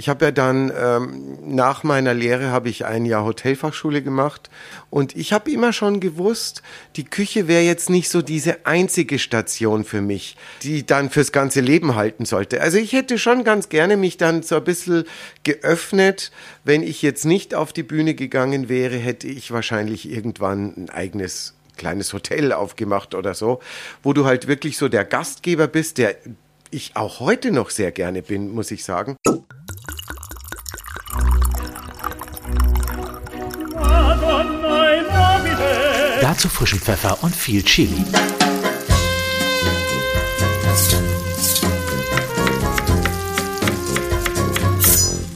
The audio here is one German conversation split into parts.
Ich habe ja dann ähm, nach meiner Lehre habe ich ein Jahr Hotelfachschule gemacht und ich habe immer schon gewusst, die Küche wäre jetzt nicht so diese einzige Station für mich, die dann fürs ganze Leben halten sollte. Also ich hätte schon ganz gerne mich dann so ein bisschen geöffnet. Wenn ich jetzt nicht auf die Bühne gegangen wäre, hätte ich wahrscheinlich irgendwann ein eigenes kleines Hotel aufgemacht oder so, wo du halt wirklich so der Gastgeber bist, der ich auch heute noch sehr gerne bin, muss ich sagen. Dazu frischen Pfeffer und viel Chili.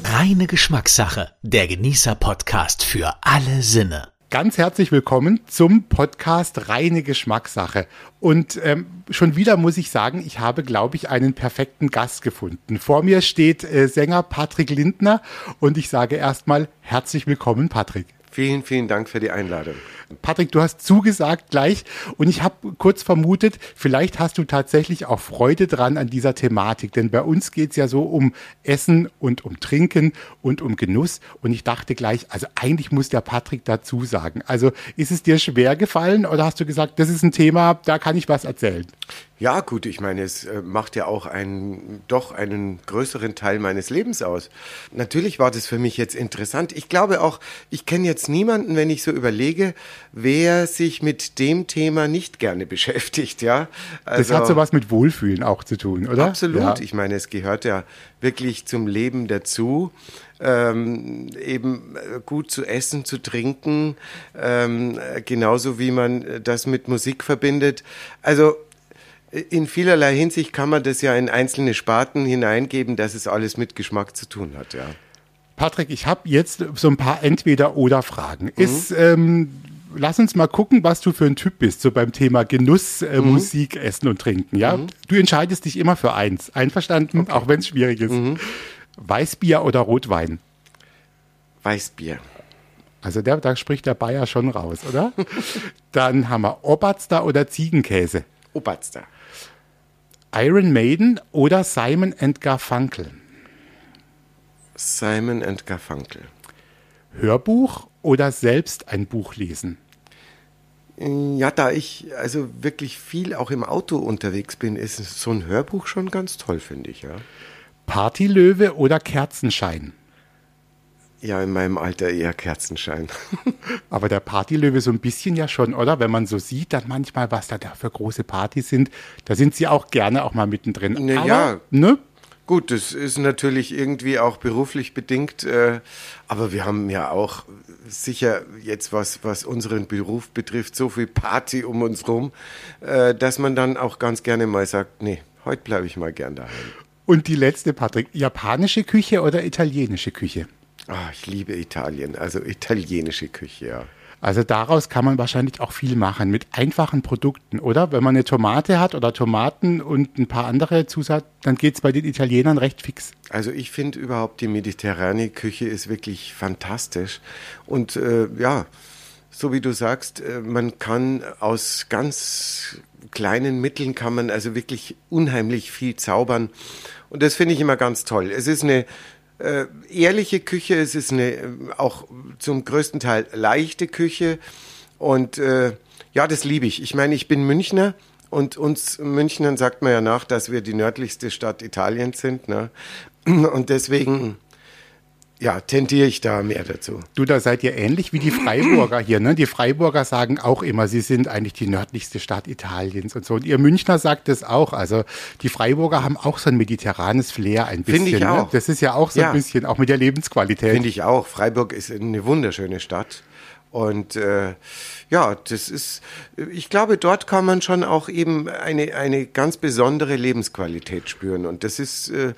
Reine Geschmackssache, der Genießer-Podcast für alle Sinne ganz herzlich willkommen zum Podcast Reine Geschmackssache. Und ähm, schon wieder muss ich sagen, ich habe, glaube ich, einen perfekten Gast gefunden. Vor mir steht äh, Sänger Patrick Lindner und ich sage erstmal herzlich willkommen, Patrick. Vielen, vielen Dank für die Einladung. Patrick, du hast zugesagt gleich und ich habe kurz vermutet, vielleicht hast du tatsächlich auch Freude dran an dieser Thematik, denn bei uns geht es ja so um Essen und um Trinken und um Genuss und ich dachte gleich, also eigentlich muss der Patrick dazu sagen. Also ist es dir schwer gefallen oder hast du gesagt, das ist ein Thema, da kann ich was erzählen? Ja, gut, ich meine, es äh, macht ja auch einen, doch einen größeren Teil meines Lebens aus. Natürlich war das für mich jetzt interessant. Ich glaube auch, ich kenne jetzt niemanden, wenn ich so überlege, wer sich mit dem Thema nicht gerne beschäftigt, ja. Also, das hat so was mit Wohlfühlen auch zu tun, oder? Absolut. Ja. Ich meine, es gehört ja wirklich zum Leben dazu. Ähm, eben äh, gut zu essen, zu trinken, ähm, genauso wie man das mit Musik verbindet. Also in vielerlei Hinsicht kann man das ja in einzelne Sparten hineingeben, dass es alles mit Geschmack zu tun hat, ja. Patrick, ich habe jetzt so ein paar Entweder-Oder-Fragen. Mhm. Ist, ähm, lass uns mal gucken, was du für ein Typ bist, so beim Thema Genuss, äh, mhm. Musik, Essen und Trinken. Ja, mhm. du entscheidest dich immer für eins. Einverstanden, okay. auch wenn es schwierig ist. Mhm. Weißbier oder Rotwein? Weißbier. Also der, da spricht der Bayer schon raus, oder? Dann haben wir Oberster oder Ziegenkäse? Oberster. Iron Maiden oder Simon and Garfunkel? Simon and Garfunkel. Hörbuch oder selbst ein Buch lesen? Ja, da ich also wirklich viel auch im Auto unterwegs bin, ist so ein Hörbuch schon ganz toll, finde ich, ja. Partylöwe oder Kerzenschein? Ja, in meinem Alter eher Kerzenschein. Aber der Partylöwe so ein bisschen ja schon, oder? Wenn man so sieht, dann manchmal, was da, da für große Partys sind, da sind sie auch gerne auch mal mittendrin. Ne, aber, ja, ne? Gut, das ist natürlich irgendwie auch beruflich bedingt, äh, aber wir haben ja auch sicher jetzt was, was unseren Beruf betrifft, so viel Party um uns rum, äh, dass man dann auch ganz gerne mal sagt, nee, heute bleibe ich mal gern daheim. Und die letzte, Patrick, japanische Küche oder italienische Küche? Ah, ich liebe Italien, also italienische Küche, ja. Also daraus kann man wahrscheinlich auch viel machen mit einfachen Produkten, oder? Wenn man eine Tomate hat oder Tomaten und ein paar andere Zusatz, dann geht es bei den Italienern recht fix. Also ich finde überhaupt die mediterrane Küche ist wirklich fantastisch. Und äh, ja, so wie du sagst, äh, man kann aus ganz kleinen Mitteln kann man also wirklich unheimlich viel zaubern. Und das finde ich immer ganz toll. Es ist eine äh, ehrliche Küche, es ist eine äh, auch zum größten Teil leichte Küche und äh, ja, das liebe ich. Ich meine, ich bin Münchner und uns Münchnern sagt man ja nach, dass wir die nördlichste Stadt Italiens sind. Ne? Und deswegen ja, tendiere ich da mehr dazu. Du, da seid ihr ähnlich wie die Freiburger hier. Ne? Die Freiburger sagen auch immer, sie sind eigentlich die nördlichste Stadt Italiens und so. Und ihr Münchner sagt es auch. Also die Freiburger haben auch so ein mediterranes Flair ein bisschen. Finde ich ne? auch. Das ist ja auch so ja. ein bisschen, auch mit der Lebensqualität. Finde ich auch. Freiburg ist eine wunderschöne Stadt. Und äh, ja, das ist, ich glaube, dort kann man schon auch eben eine, eine ganz besondere Lebensqualität spüren. Und das ist äh,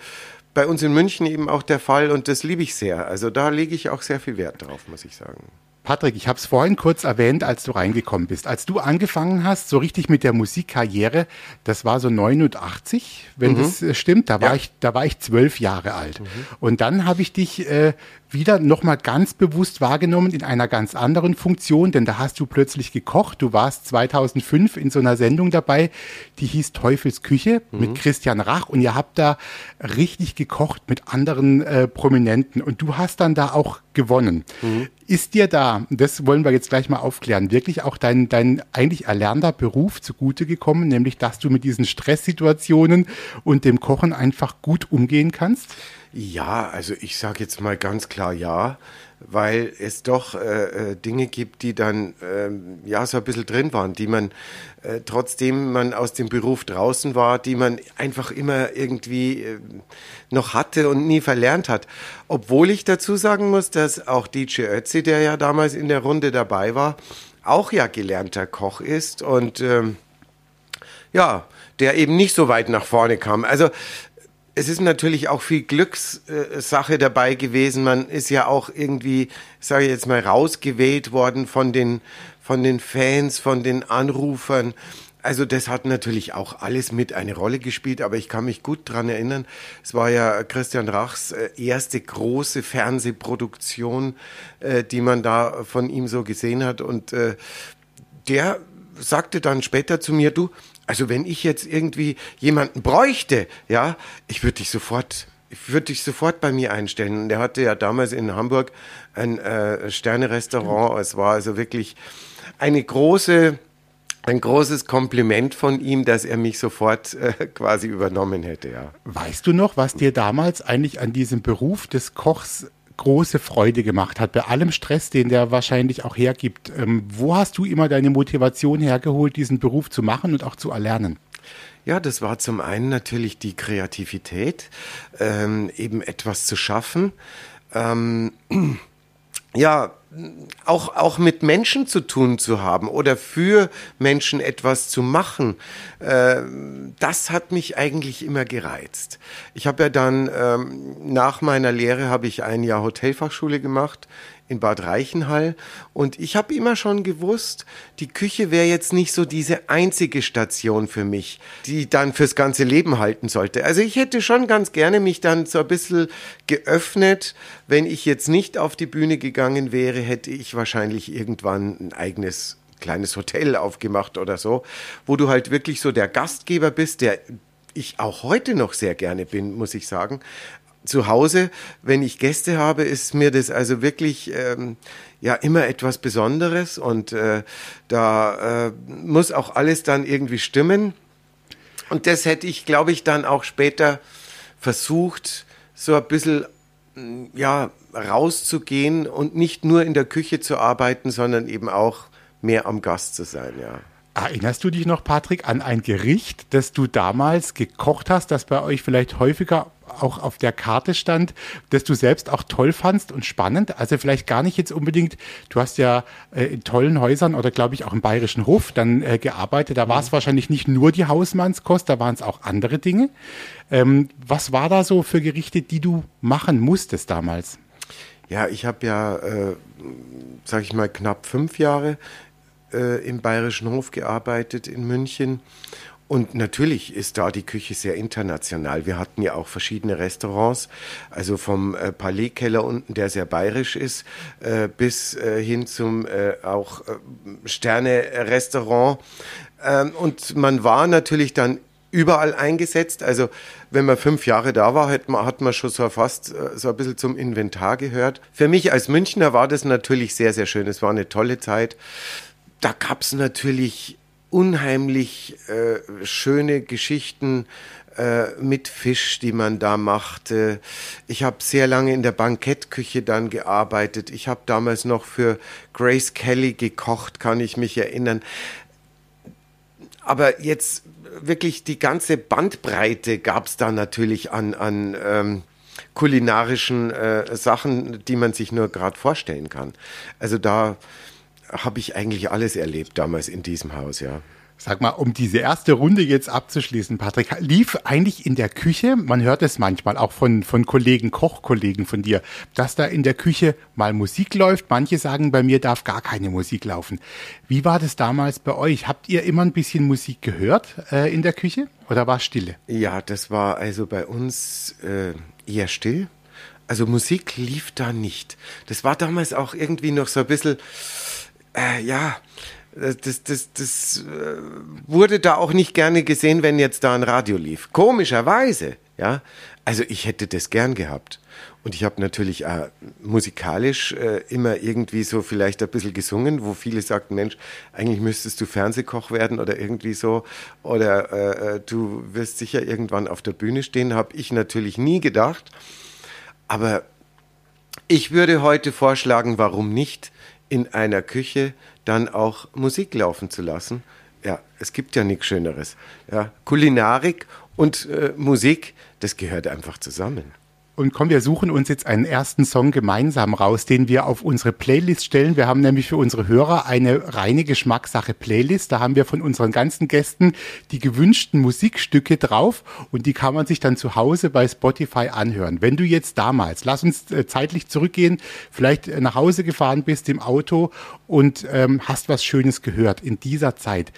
bei uns in München eben auch der Fall und das liebe ich sehr. Also da lege ich auch sehr viel Wert drauf, muss ich sagen. Patrick, ich habe es vorhin kurz erwähnt, als du reingekommen bist. Als du angefangen hast, so richtig mit der Musikkarriere, das war so 89, wenn mhm. das äh, stimmt, da war, ja. ich, da war ich zwölf Jahre alt. Mhm. Und dann habe ich dich äh, wieder nochmal ganz bewusst wahrgenommen in einer ganz anderen Funktion, denn da hast du plötzlich gekocht. Du warst 2005 in so einer Sendung dabei, die hieß Teufels Küche mhm. mit Christian Rach und ihr habt da richtig gekocht mit anderen äh, Prominenten und du hast dann da auch gewonnen. Mhm. Ist dir da, das wollen wir jetzt gleich mal aufklären, wirklich auch dein, dein eigentlich erlernter Beruf zugute gekommen, nämlich dass du mit diesen Stresssituationen und dem Kochen einfach gut umgehen kannst? Ja, also ich sage jetzt mal ganz klar ja, weil es doch äh, äh, Dinge gibt, die dann äh, ja so ein bisschen drin waren, die man äh, trotzdem man aus dem Beruf draußen war, die man einfach immer irgendwie äh, noch hatte und nie verlernt hat. Obwohl ich dazu sagen muss, dass auch DJ Ötzi, der ja damals in der Runde dabei war, auch ja gelernter Koch ist und ähm, ja, der eben nicht so weit nach vorne kam. Also es ist natürlich auch viel Glückssache dabei gewesen. Man ist ja auch irgendwie, sage ich jetzt mal, rausgewählt worden von den, von den Fans, von den Anrufern. Also das hat natürlich auch alles mit eine Rolle gespielt, aber ich kann mich gut dran erinnern. Es war ja Christian Rachs äh, erste große Fernsehproduktion, äh, die man da von ihm so gesehen hat. Und äh, der sagte dann später zu mir, du, also wenn ich jetzt irgendwie jemanden bräuchte, ja, ich würde dich sofort, ich würde dich sofort bei mir einstellen. Und er hatte ja damals in Hamburg ein äh, Sterne-Restaurant. Es war also wirklich eine große, ein großes Kompliment von ihm, dass er mich sofort äh, quasi übernommen hätte, ja. Weißt du noch, was dir damals eigentlich an diesem Beruf des Kochs große Freude gemacht hat, bei allem Stress, den der wahrscheinlich auch hergibt. Ähm, wo hast du immer deine Motivation hergeholt, diesen Beruf zu machen und auch zu erlernen? Ja, das war zum einen natürlich die Kreativität, ähm, eben etwas zu schaffen. Ähm, ja, auch, auch mit Menschen zu tun zu haben oder für Menschen etwas zu machen, äh, das hat mich eigentlich immer gereizt. Ich habe ja dann ähm, nach meiner Lehre habe ich ein Jahr Hotelfachschule gemacht in Bad Reichenhall. Und ich habe immer schon gewusst, die Küche wäre jetzt nicht so diese einzige Station für mich, die dann fürs ganze Leben halten sollte. Also ich hätte schon ganz gerne mich dann so ein bisschen geöffnet. Wenn ich jetzt nicht auf die Bühne gegangen wäre, hätte ich wahrscheinlich irgendwann ein eigenes kleines Hotel aufgemacht oder so, wo du halt wirklich so der Gastgeber bist, der ich auch heute noch sehr gerne bin, muss ich sagen zu Hause, wenn ich Gäste habe, ist mir das also wirklich ähm, ja immer etwas Besonderes und äh, da äh, muss auch alles dann irgendwie stimmen. Und das hätte ich, glaube ich, dann auch später versucht, so ein bisschen mm, ja, rauszugehen und nicht nur in der Küche zu arbeiten, sondern eben auch mehr am Gast zu sein, ja. Erinnerst du dich noch, Patrick, an ein Gericht, das du damals gekocht hast, das bei euch vielleicht häufiger auch auf der Karte stand, das du selbst auch toll fandst und spannend? Also vielleicht gar nicht jetzt unbedingt, du hast ja äh, in tollen Häusern oder glaube ich auch im Bayerischen Hof dann äh, gearbeitet. Da war es mhm. wahrscheinlich nicht nur die Hausmannskost, da waren es auch andere Dinge. Ähm, was war da so für Gerichte, die du machen musstest damals? Ja, ich habe ja, äh, sag ich mal, knapp fünf Jahre äh, im Bayerischen Hof gearbeitet in München. Und natürlich ist da die Küche sehr international. Wir hatten ja auch verschiedene Restaurants, also vom äh, Palais-Keller unten, der sehr bayerisch ist, äh, bis äh, hin zum äh, auch Sterne-Restaurant. Ähm, und man war natürlich dann überall eingesetzt. Also wenn man fünf Jahre da war, hat man, hat man schon so fast so ein bisschen zum Inventar gehört. Für mich als Münchner war das natürlich sehr, sehr schön. Es war eine tolle Zeit da gab es natürlich unheimlich äh, schöne Geschichten äh, mit Fisch, die man da machte. Ich habe sehr lange in der Bankettküche dann gearbeitet. Ich habe damals noch für Grace Kelly gekocht, kann ich mich erinnern. Aber jetzt wirklich die ganze Bandbreite gab es da natürlich an, an ähm, kulinarischen äh, Sachen, die man sich nur gerade vorstellen kann. Also da habe ich eigentlich alles erlebt damals in diesem Haus, ja. Sag mal, um diese erste Runde jetzt abzuschließen, Patrick, lief eigentlich in der Küche, man hört es manchmal auch von, von Kollegen, Kochkollegen von dir, dass da in der Küche mal Musik läuft. Manche sagen, bei mir darf gar keine Musik laufen. Wie war das damals bei euch? Habt ihr immer ein bisschen Musik gehört äh, in der Küche oder war es Stille? Ja, das war also bei uns äh, eher still. Also Musik lief da nicht. Das war damals auch irgendwie noch so ein bisschen, äh, ja, das, das, das äh, wurde da auch nicht gerne gesehen, wenn jetzt da ein Radio lief. Komischerweise, ja. Also ich hätte das gern gehabt. Und ich habe natürlich äh, musikalisch äh, immer irgendwie so vielleicht ein bisschen gesungen, wo viele sagten, Mensch, eigentlich müsstest du Fernsehkoch werden oder irgendwie so. Oder äh, äh du wirst sicher irgendwann auf der Bühne stehen, habe ich natürlich nie gedacht. Aber ich würde heute vorschlagen, warum nicht in einer Küche dann auch Musik laufen zu lassen. Ja, es gibt ja nichts Schöneres. Ja, Kulinarik und äh, Musik, das gehört einfach zusammen. Und komm, wir suchen uns jetzt einen ersten Song gemeinsam raus, den wir auf unsere Playlist stellen. Wir haben nämlich für unsere Hörer eine reine Geschmackssache Playlist. Da haben wir von unseren ganzen Gästen die gewünschten Musikstücke drauf und die kann man sich dann zu Hause bei Spotify anhören. Wenn du jetzt damals, lass uns äh, zeitlich zurückgehen, vielleicht nach Hause gefahren bist im Auto und ähm, hast was Schönes gehört in dieser Zeit.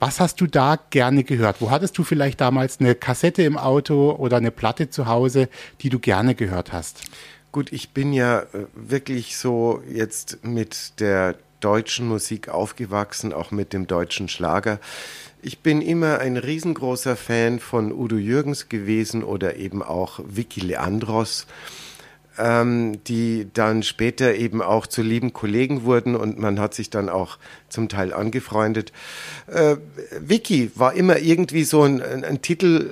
Was hast du da gerne gehört? Wo hattest du vielleicht damals eine Kassette im Auto oder eine Platte zu Hause, die du gerne gehört hast? Gut, ich bin ja äh, wirklich so jetzt mit der deutschen Musik aufgewachsen, auch mit dem deutschen Schlager. Ich bin immer ein riesengroßer Fan von Udo Jürgens gewesen oder eben auch Vicky Leandros ähm, die dann später eben auch zu lieben Kollegen wurden und man hat sich dann auch zum Teil angefreundet. Äh, Vicky war immer irgendwie so ein, ein, ein Titel,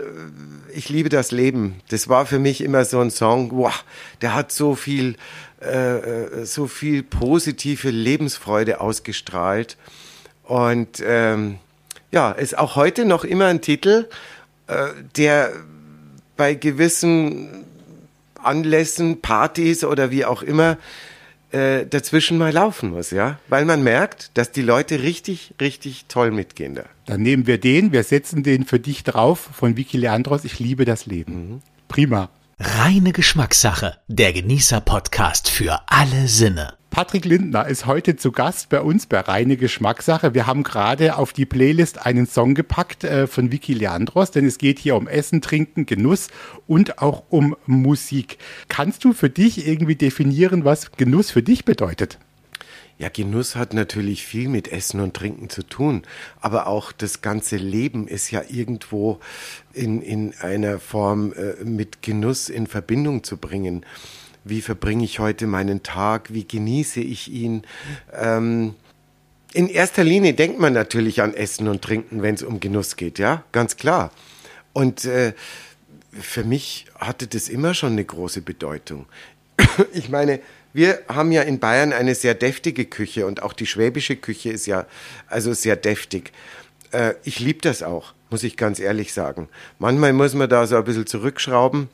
äh, ich liebe das Leben. Das war für mich immer so ein Song, wow, der hat so viel, äh, äh so viel positive Lebensfreude ausgestrahlt. Und ähm, ja, ist auch heute noch immer ein Titel, äh, der bei gewissen Anlässen, Partys oder wie auch immer äh, dazwischen mal laufen muss, ja, weil man merkt, dass die Leute richtig, richtig toll mitgehen da. Dann nehmen wir den, wir setzen den für dich drauf von Vicky Leandros. Ich liebe das Leben. Mhm. Prima. Reine Geschmackssache, der Genießer-Podcast für alle Sinne. Patrick Lindner ist heute zu Gast bei uns bei Reine Geschmackssache. Wir haben gerade auf die Playlist einen Song gepackt äh, von Vicky Leandros, denn es geht hier um Essen, Trinken, Genuss und auch um Musik. Kannst du für dich irgendwie definieren, was Genuss für dich bedeutet? Ja, Genuss hat natürlich viel mit Essen und Trinken zu tun, aber auch das ganze Leben ist ja irgendwo in, in einer Form äh, mit Genuss in Verbindung zu bringen wie verbringe ich heute meinen Tag, wie genieße ich ihn. Ähm, in erster Linie denkt man natürlich an Essen und Trinken, wenn es um Genuss geht, ja, ganz klar. Und äh, für mich hatte das immer schon eine große Bedeutung. ich meine, wir haben ja in Bayern eine sehr deftige Küche und auch die schwäbische Küche ist ja also sehr deftig. Äh, ich liebe das auch, muss ich ganz ehrlich sagen. Manchmal muss man da so ein bisschen zurückschrauben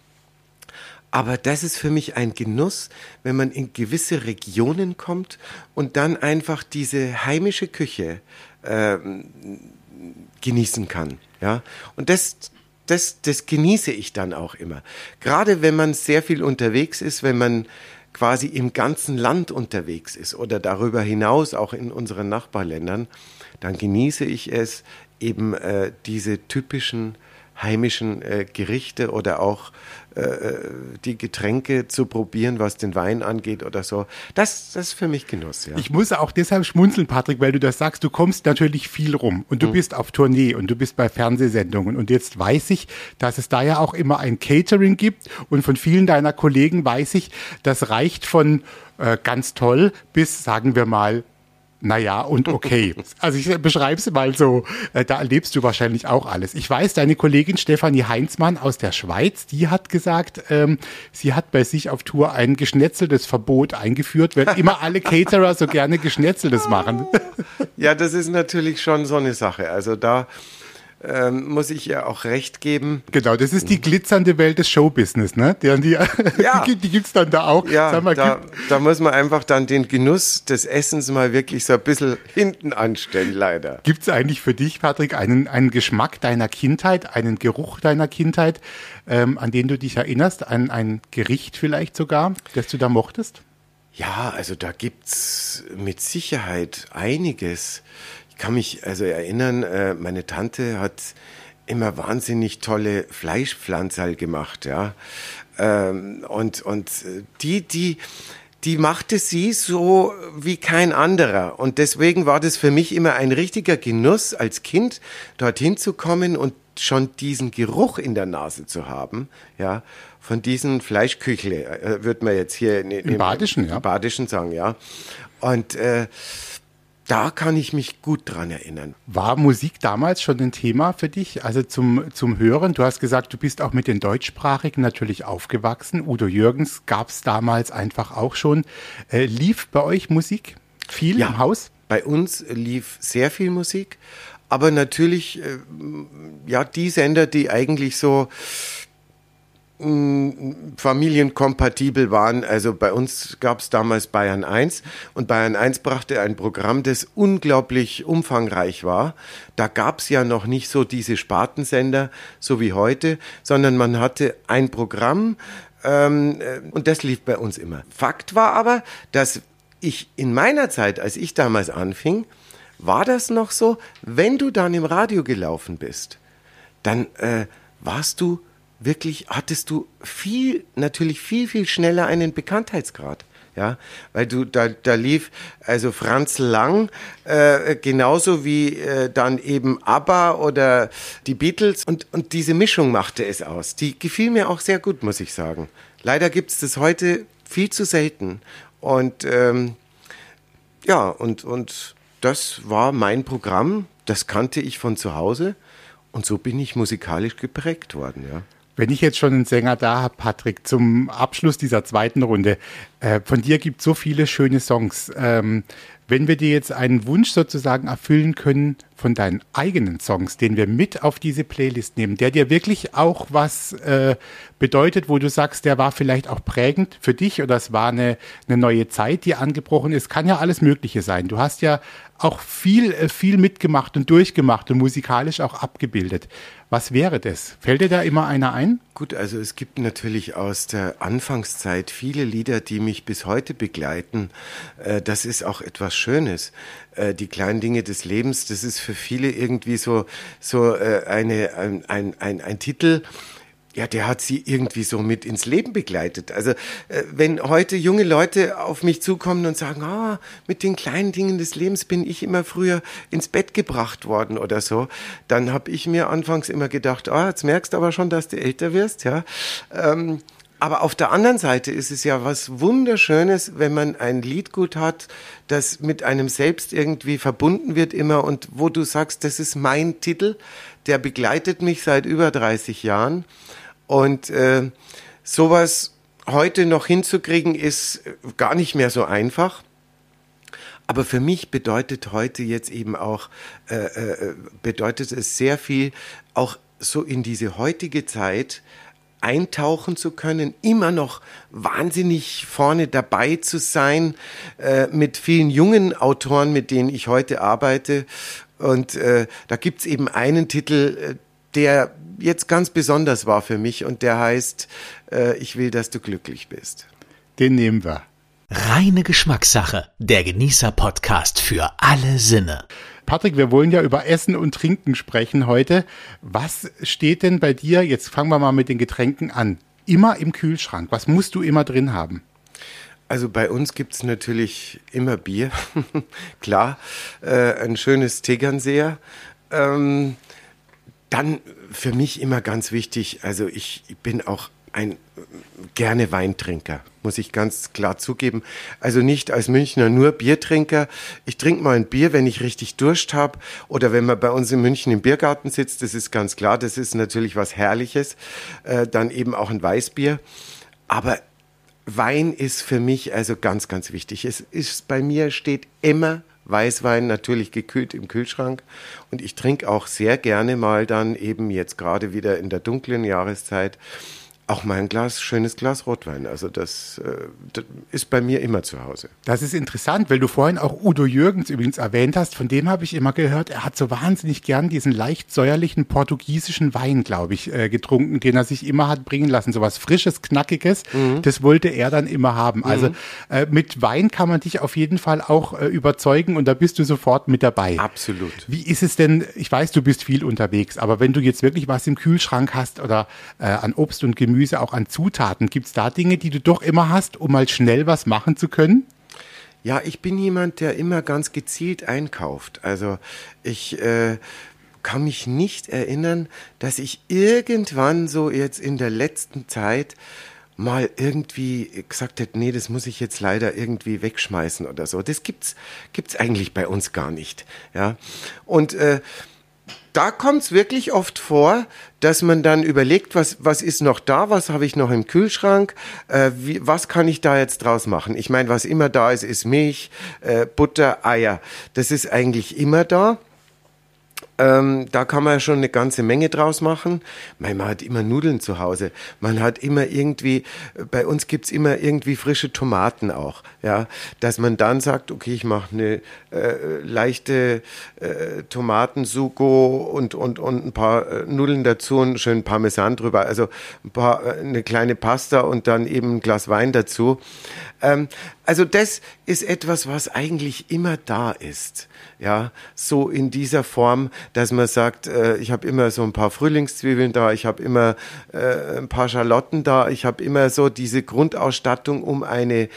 aber das ist für mich ein Genuss, wenn man in gewisse Regionen kommt und dann einfach diese heimische Küche äh, genießen kann. Ja? Und das, das, das genieße ich dann auch immer. Gerade wenn man sehr viel unterwegs ist, wenn man quasi im ganzen Land unterwegs ist oder darüber hinaus auch in unseren Nachbarländern, dann genieße ich es, eben äh, diese typischen heimischen äh, Gerichte oder auch äh, äh, die Getränke zu probieren, was den Wein angeht oder so. Das, das ist für mich Genuss. Ja. Ich muss auch deshalb schmunzeln, Patrick, weil du das sagst. Du kommst natürlich viel rum und du mhm. bist auf Tournee und du bist bei Fernsehsendungen. Und jetzt weiß ich, dass es da ja auch immer ein Catering gibt. Und von vielen deiner Kollegen weiß ich, das reicht von äh, ganz toll bis, sagen wir mal, naja und okay. Also ich beschreibe es mal so, äh, da erlebst du wahrscheinlich auch alles. Ich weiß, deine Kollegin Stefanie Heinzmann aus der Schweiz, die hat gesagt, ähm, sie hat bei sich auf Tour ein geschnetzeltes Verbot eingeführt, weil immer alle Caterer so gerne geschnetzeltes machen. Ja, das ist natürlich schon so eine Sache. Also da ähm, muss ich ihr auch recht geben. Genau, das ist die glitzernde Welt des Showbusiness, ne? Die, die, ja. die, die gibt es dann da auch. Ja, mal, da, da, muss man einfach dann den Genuss des Essens mal wirklich so ein bisschen hinten anstellen, leider. Gibt es eigentlich für dich, Patrick, einen, einen Geschmack deiner Kindheit, einen Geruch deiner Kindheit, ähm, an den du dich erinnerst, an ein Gericht vielleicht sogar, das du da mochtest? Ja, also da gibt's mit Sicherheit einiges. Ich kann mich also erinnern, äh, meine Tante hat immer wahnsinnig tolle Fleischpflanzerl gemacht, ja. Ähm, und, und die, die, die machte sie so wie kein anderer. Und deswegen war das für mich immer ein richtiger Genuss, als Kind dorthin zu kommen und schon diesen Geruch in der Nase zu haben, ja, von diesen Fleischküchle, äh, würde man jetzt hier in, in, im Badischen, ja. Badischen sagen, ja. Und äh, da kann ich mich gut dran erinnern. War Musik damals schon ein Thema für dich? Also zum, zum Hören? Du hast gesagt, du bist auch mit den Deutschsprachigen natürlich aufgewachsen. Udo Jürgens gab es damals einfach auch schon. Äh, lief bei euch Musik viel ja, im Haus? Bei uns lief sehr viel Musik, aber natürlich, äh, ja, die Sender, die eigentlich so familienkompatibel waren. Also bei uns gab es damals Bayern 1 und Bayern 1 brachte ein Programm, das unglaublich umfangreich war. Da gab es ja noch nicht so diese Spartensender, so wie heute, sondern man hatte ein Programm ähm, äh, und das lief bei uns immer. Fakt war aber, dass ich in meiner Zeit, als ich damals anfing, war das noch so, wenn du dann im Radio gelaufen bist, dann äh, warst du wirklich hattest du viel, natürlich viel, viel schneller einen Bekanntheitsgrad. Ja, weil du da, da lief also Franz Lang äh, genauso wie äh, dann eben ABBA oder die Beatles und, und diese Mischung machte es aus. Die gefiel mir auch sehr gut, muss ich sagen. Leider gibt es das heute viel zu selten. Und ähm, ja, und, und das war mein Programm, das kannte ich von zu Hause und so bin ich musikalisch geprägt worden, ja. Wenn ich jetzt schon einen Sänger da habe, Patrick, zum Abschluss dieser zweiten Runde, äh, von dir gibt es so viele schöne Songs. Ähm, wenn wir dir jetzt einen Wunsch sozusagen erfüllen können von deinen eigenen Songs, den wir mit auf diese Playlist nehmen, der dir wirklich auch was äh, bedeutet, wo du sagst, der war vielleicht auch prägend für dich oder es war eine, eine neue Zeit, die angebrochen ist, kann ja alles Mögliche sein. Du hast ja auch viel, äh, viel mitgemacht und durchgemacht und musikalisch auch abgebildet. Was wäre das? Fällt dir da immer einer ein? Gut, also es gibt natürlich aus der Anfangszeit viele Lieder, die mich bis heute begleiten. Äh, das ist auch etwas Schönes. Äh, die kleinen Dinge des Lebens, das ist für viele irgendwie so, so eine, ein, ein, ein, ein Titel, ja, der hat sie irgendwie so mit ins Leben begleitet. Also äh, wenn heute junge Leute auf mich zukommen und sagen, ah, mit den kleinen Dingen des Lebens bin ich immer früher ins Bett gebracht worden oder so, dann habe ich mir anfangs immer gedacht, ah, jetzt merkst du aber schon, dass du älter wirst, ja. Ähm, aber auf der anderen Seite ist es ja was Wunderschönes, wenn man ein Liedgut hat, das mit einem selbst irgendwie verbunden wird immer und wo du sagst, das ist mein Titel, der begleitet mich seit über 30 Jahren und äh, sowas heute noch hinzukriegen, ist gar nicht mehr so einfach. Aber für mich bedeutet heute jetzt eben auch, äh, äh, bedeutet es sehr viel, auch so in diese heutige Zeit eintauchen zu können, immer noch wahnsinnig vorne dabei zu sein, äh, mit vielen jungen Autoren, mit denen ich heute arbeite. Und äh, da gibt's eben einen Titel, äh, der jetzt ganz besonders war für mich und der heißt, äh, ich will, dass du glücklich bist. Den nehmen wir. Reine Geschmackssache, der Genießer-Podcast für alle Sinne. Patrick, wir wollen ja über Essen und Trinken sprechen heute. Was steht denn bei dir, jetzt fangen wir mal mit den Getränken an, immer im Kühlschrank? Was musst du immer drin haben? Also bei uns gibt es natürlich immer Bier, klar, äh, ein schönes Tegernseer. Ähm, dann für mich immer ganz wichtig, also ich, bin auch ein gerne Weintrinker, muss ich ganz klar zugeben. Also nicht als Münchner nur Biertrinker. Ich trinke mal ein Bier, wenn ich richtig Durst habe oder wenn man bei uns in München im Biergarten sitzt, das ist ganz klar, das ist natürlich was Herrliches. Äh, dann eben auch ein Weißbier. Aber Wein ist für mich also ganz, ganz wichtig. Es ist bei mir steht immer Weißwein natürlich gekühlt im Kühlschrank. Und ich trinke auch sehr gerne mal dann eben jetzt gerade wieder in der dunklen Jahreszeit auch mal ein Glas, schönes Glas Rotwein. Also das, äh, das, ist bei mir immer zu Hause. Das ist interessant, weil du vorhin auch Udo Jürgens übrigens erwähnt hast. Von dem habe ich immer gehört, er hat so wahnsinnig gern diesen leicht säuerlichen portugiesischen Wein, glaube ich, äh, getrunken, den er sich immer hat bringen lassen. So was Frisches, Knackiges, mhm. das wollte er dann immer haben. Also mhm. äh, mit Wein kann man dich auf jeden Fall auch äh, überzeugen und da bist du sofort mit dabei. Absolut. Wie ist es denn, ich weiß, du bist viel unterwegs, aber wenn du jetzt wirklich was im Kühlschrank hast oder äh, an Obst und Gemüse, Gemüse auch an Zutaten. Gibt es da Dinge, die du doch immer hast, um mal schnell was machen zu können? Ja, ich bin jemand, der immer ganz gezielt einkauft. Also ich äh, kann mich nicht erinnern, dass ich irgendwann so jetzt in der letzten Zeit mal irgendwie gesagt hätte, nee, das muss ich jetzt leider irgendwie wegschmeißen oder so. Das gibt's gibt's eigentlich bei uns gar nicht, ja. Und äh, da kommt es wirklich oft vor, dass man dann überlegt, was, was ist noch da, was habe ich noch im Kühlschrank, äh, wie, was kann ich da jetzt draus machen. Ich meine, was immer da ist, ist Milch, äh, Butter, Eier. Das ist eigentlich immer da. Ähm, da kann man schon eine ganze Menge draus machen. Man hat immer Nudeln zu Hause. Man hat immer irgendwie, bei uns gibt's immer irgendwie frische Tomaten auch. Ja, dass man dann sagt, okay, ich mache eine äh, leichte äh, Tomatensugo und, und, und ein paar äh, Nudeln dazu und schön Parmesan drüber. Also ein paar, äh, eine kleine Pasta und dann eben ein Glas Wein dazu. Ähm, also das ist etwas, was eigentlich immer da ist. Ja, so in dieser Form, dass man sagt, äh, ich habe immer so ein paar Frühlingszwiebeln da, ich habe immer äh, ein paar Schalotten da, ich habe immer so diese Grundausstattung, um eine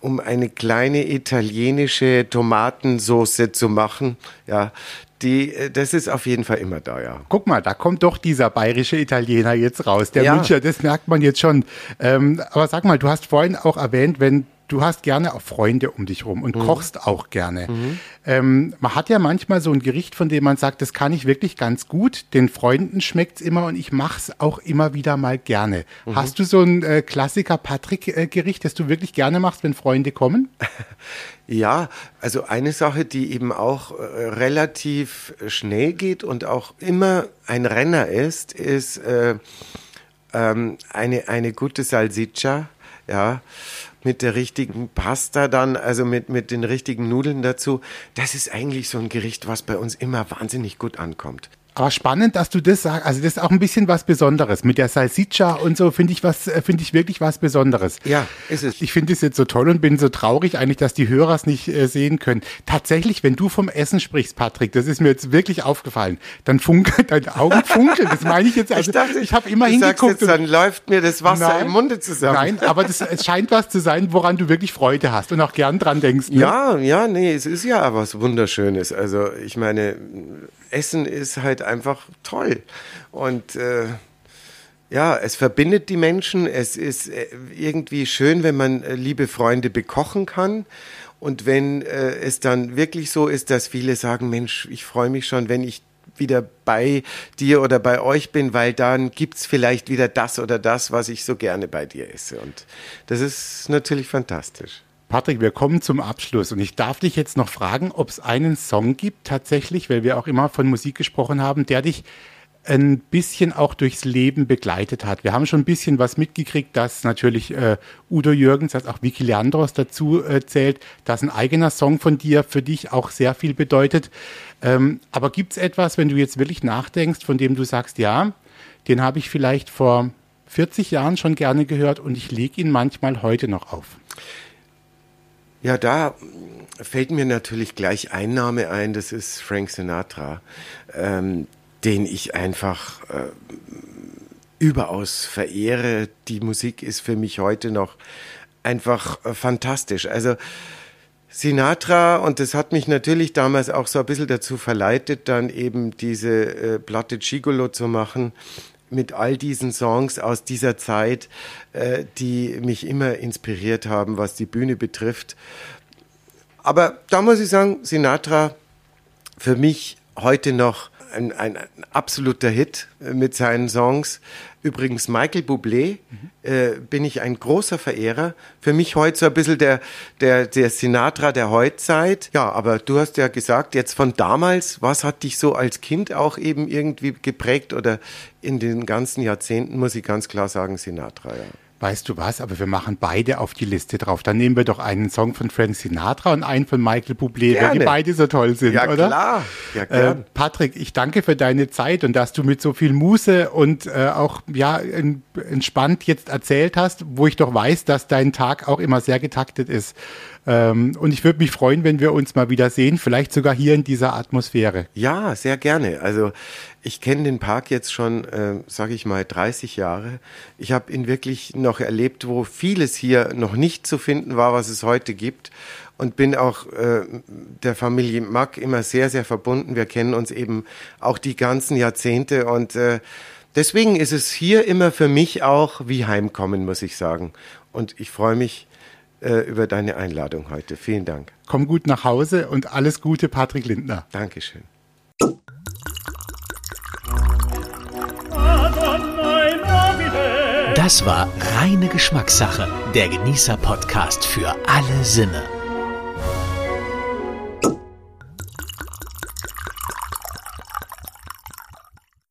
um eine kleine italienische Tomatensauce zu machen. Ja, die, äh, das ist auf jeden Fall immer da, ja. Guck mal, da kommt doch dieser bayerische Italiener jetzt raus. Der ja. Müncher, das merkt man jetzt schon. Ähm, aber sag mal, du hast vorhin auch erwähnt, wenn du hast gerne auch Freunde um dich rum und mhm. kochst auch gerne. Mhm. Ähm, man hat ja manchmal so ein Gericht, von dem man sagt, das kann ich wirklich ganz gut. Den Freunden schmeckt's immer und ich mach's auch immer wieder mal gerne. Mhm. Hast du so ein äh, Klassiker Patrick-Gericht, das du wirklich gerne machst, wenn Freunde kommen? Ja, also eine Sache, die eben auch äh, relativ schnell geht und auch immer ein Renner ist, ist äh, ähm, eine, eine gute Salsiccia. Ja, mit der richtigen Pasta dann, also mit, mit den richtigen Nudeln dazu. Das ist eigentlich so ein Gericht, was bei uns immer wahnsinnig gut ankommt. Aber spannend, dass du das sagst. Also das ist auch ein bisschen was Besonderes. Mit der Salsiccia und so finde ich was, äh, finde ich wirklich was Besonderes. Ja, ist es. Ich finde es jetzt so toll und bin so traurig eigentlich, dass die Hörer es nicht äh, sehen können. Tatsächlich, wenn du vom Essen sprichst, Patrick, das ist mir jetzt wirklich aufgefallen, dann funkeln deine Augen funkeln. Das meine ich jetzt. Also, ich dachte, ich habe immer hingeguckt. Jetzt, dann läuft mir das Wasser nein, im Munde zusammen. Nein, aber das, es scheint was zu sein, woran du wirklich Freude hast und auch gern dran denkst. Ne? Ja, ja, nee, es ist ja was Wunderschönes. Also ich meine, Essen ist halt einfach toll. Und äh, ja, es verbindet die Menschen. Es ist äh, irgendwie schön, wenn man äh, liebe Freunde bekochen kann. Und wenn äh, es dann wirklich so ist, dass viele sagen, Mensch, ich freue mich schon, wenn ich wieder bei dir oder bei euch bin, weil dann gibt es vielleicht wieder das oder das, was ich so gerne bei dir esse. Und das ist natürlich fantastisch. Patrick, wir kommen zum Abschluss und ich darf dich jetzt noch fragen, ob es einen Song gibt tatsächlich, weil wir auch immer von Musik gesprochen haben, der dich ein bisschen auch durchs Leben begleitet hat. Wir haben schon ein bisschen was mitgekriegt, dass natürlich äh, Udo Jürgens, dass auch Vicky Leandros dazu äh, zählt, dass ein eigener Song von dir für dich auch sehr viel bedeutet. Ähm, aber gibt es etwas, wenn du jetzt wirklich nachdenkst, von dem du sagst, ja, den habe ich vielleicht vor 40 Jahren schon gerne gehört und ich lege ihn manchmal heute noch auf? Ja, da fällt mir natürlich gleich ein Name ein, das ist Frank Sinatra, ähm, den ich einfach äh, überaus verehre. Die Musik ist für mich heute noch einfach äh, fantastisch. Also Sinatra, und das hat mich natürlich damals auch so ein bisschen dazu verleitet, dann eben diese äh, Platte Gigolo zu machen, mit all diesen Songs aus dieser Zeit, äh, die mich immer inspiriert haben, was die Bühne betrifft. Aber da muss ich sagen, Sinatra für mich heute noch ein, ein, absoluter Hit mit seinen Songs. Übrigens, Michael Bublé mhm. äh, bin ich ein großer Verehrer. Für mich heute so ein bisschen der, der, der Sinatra der Heutzeit. Ja, aber du hast ja gesagt, jetzt von damals, was hat dich so als Kind auch eben irgendwie geprägt oder in den ganzen Jahrzehnten, muss ich ganz klar sagen, Sinatra, ja. Weißt du was, aber wir machen beide auf die Liste drauf. Dann nehmen wir doch einen Song von Frank Sinatra und einen von Michael Bublé, Gerne. weil die beide so toll sind, ja, oder? Klar. Ja, klar. Äh, Patrick, ich danke für deine Zeit und dass du mit so viel Muße und äh, auch ja entspannt jetzt erzählt hast, wo ich doch weiß, dass dein Tag auch immer sehr getaktet ist. Ähm, und ich würde mich freuen, wenn wir uns mal wieder sehen, vielleicht sogar hier in dieser Atmosphäre. Ja, sehr gerne. Also ich kenne den Park jetzt schon, äh, sage ich mal, 30 Jahre. Ich habe ihn wirklich noch erlebt, wo vieles hier noch nicht zu finden war, was es heute gibt. Und bin auch äh, der Familie Mack immer sehr, sehr verbunden. Wir kennen uns eben auch die ganzen Jahrzehnte. Und äh, deswegen ist es hier immer für mich auch wie Heimkommen, muss ich sagen. Und ich freue mich äh, über deine Einladung heute. Vielen Dank. Komm gut nach Hause und alles Gute, Patrick Lindner. Dankeschön. Das war reine Geschmackssache, der Genießer-Podcast für alle Sinne.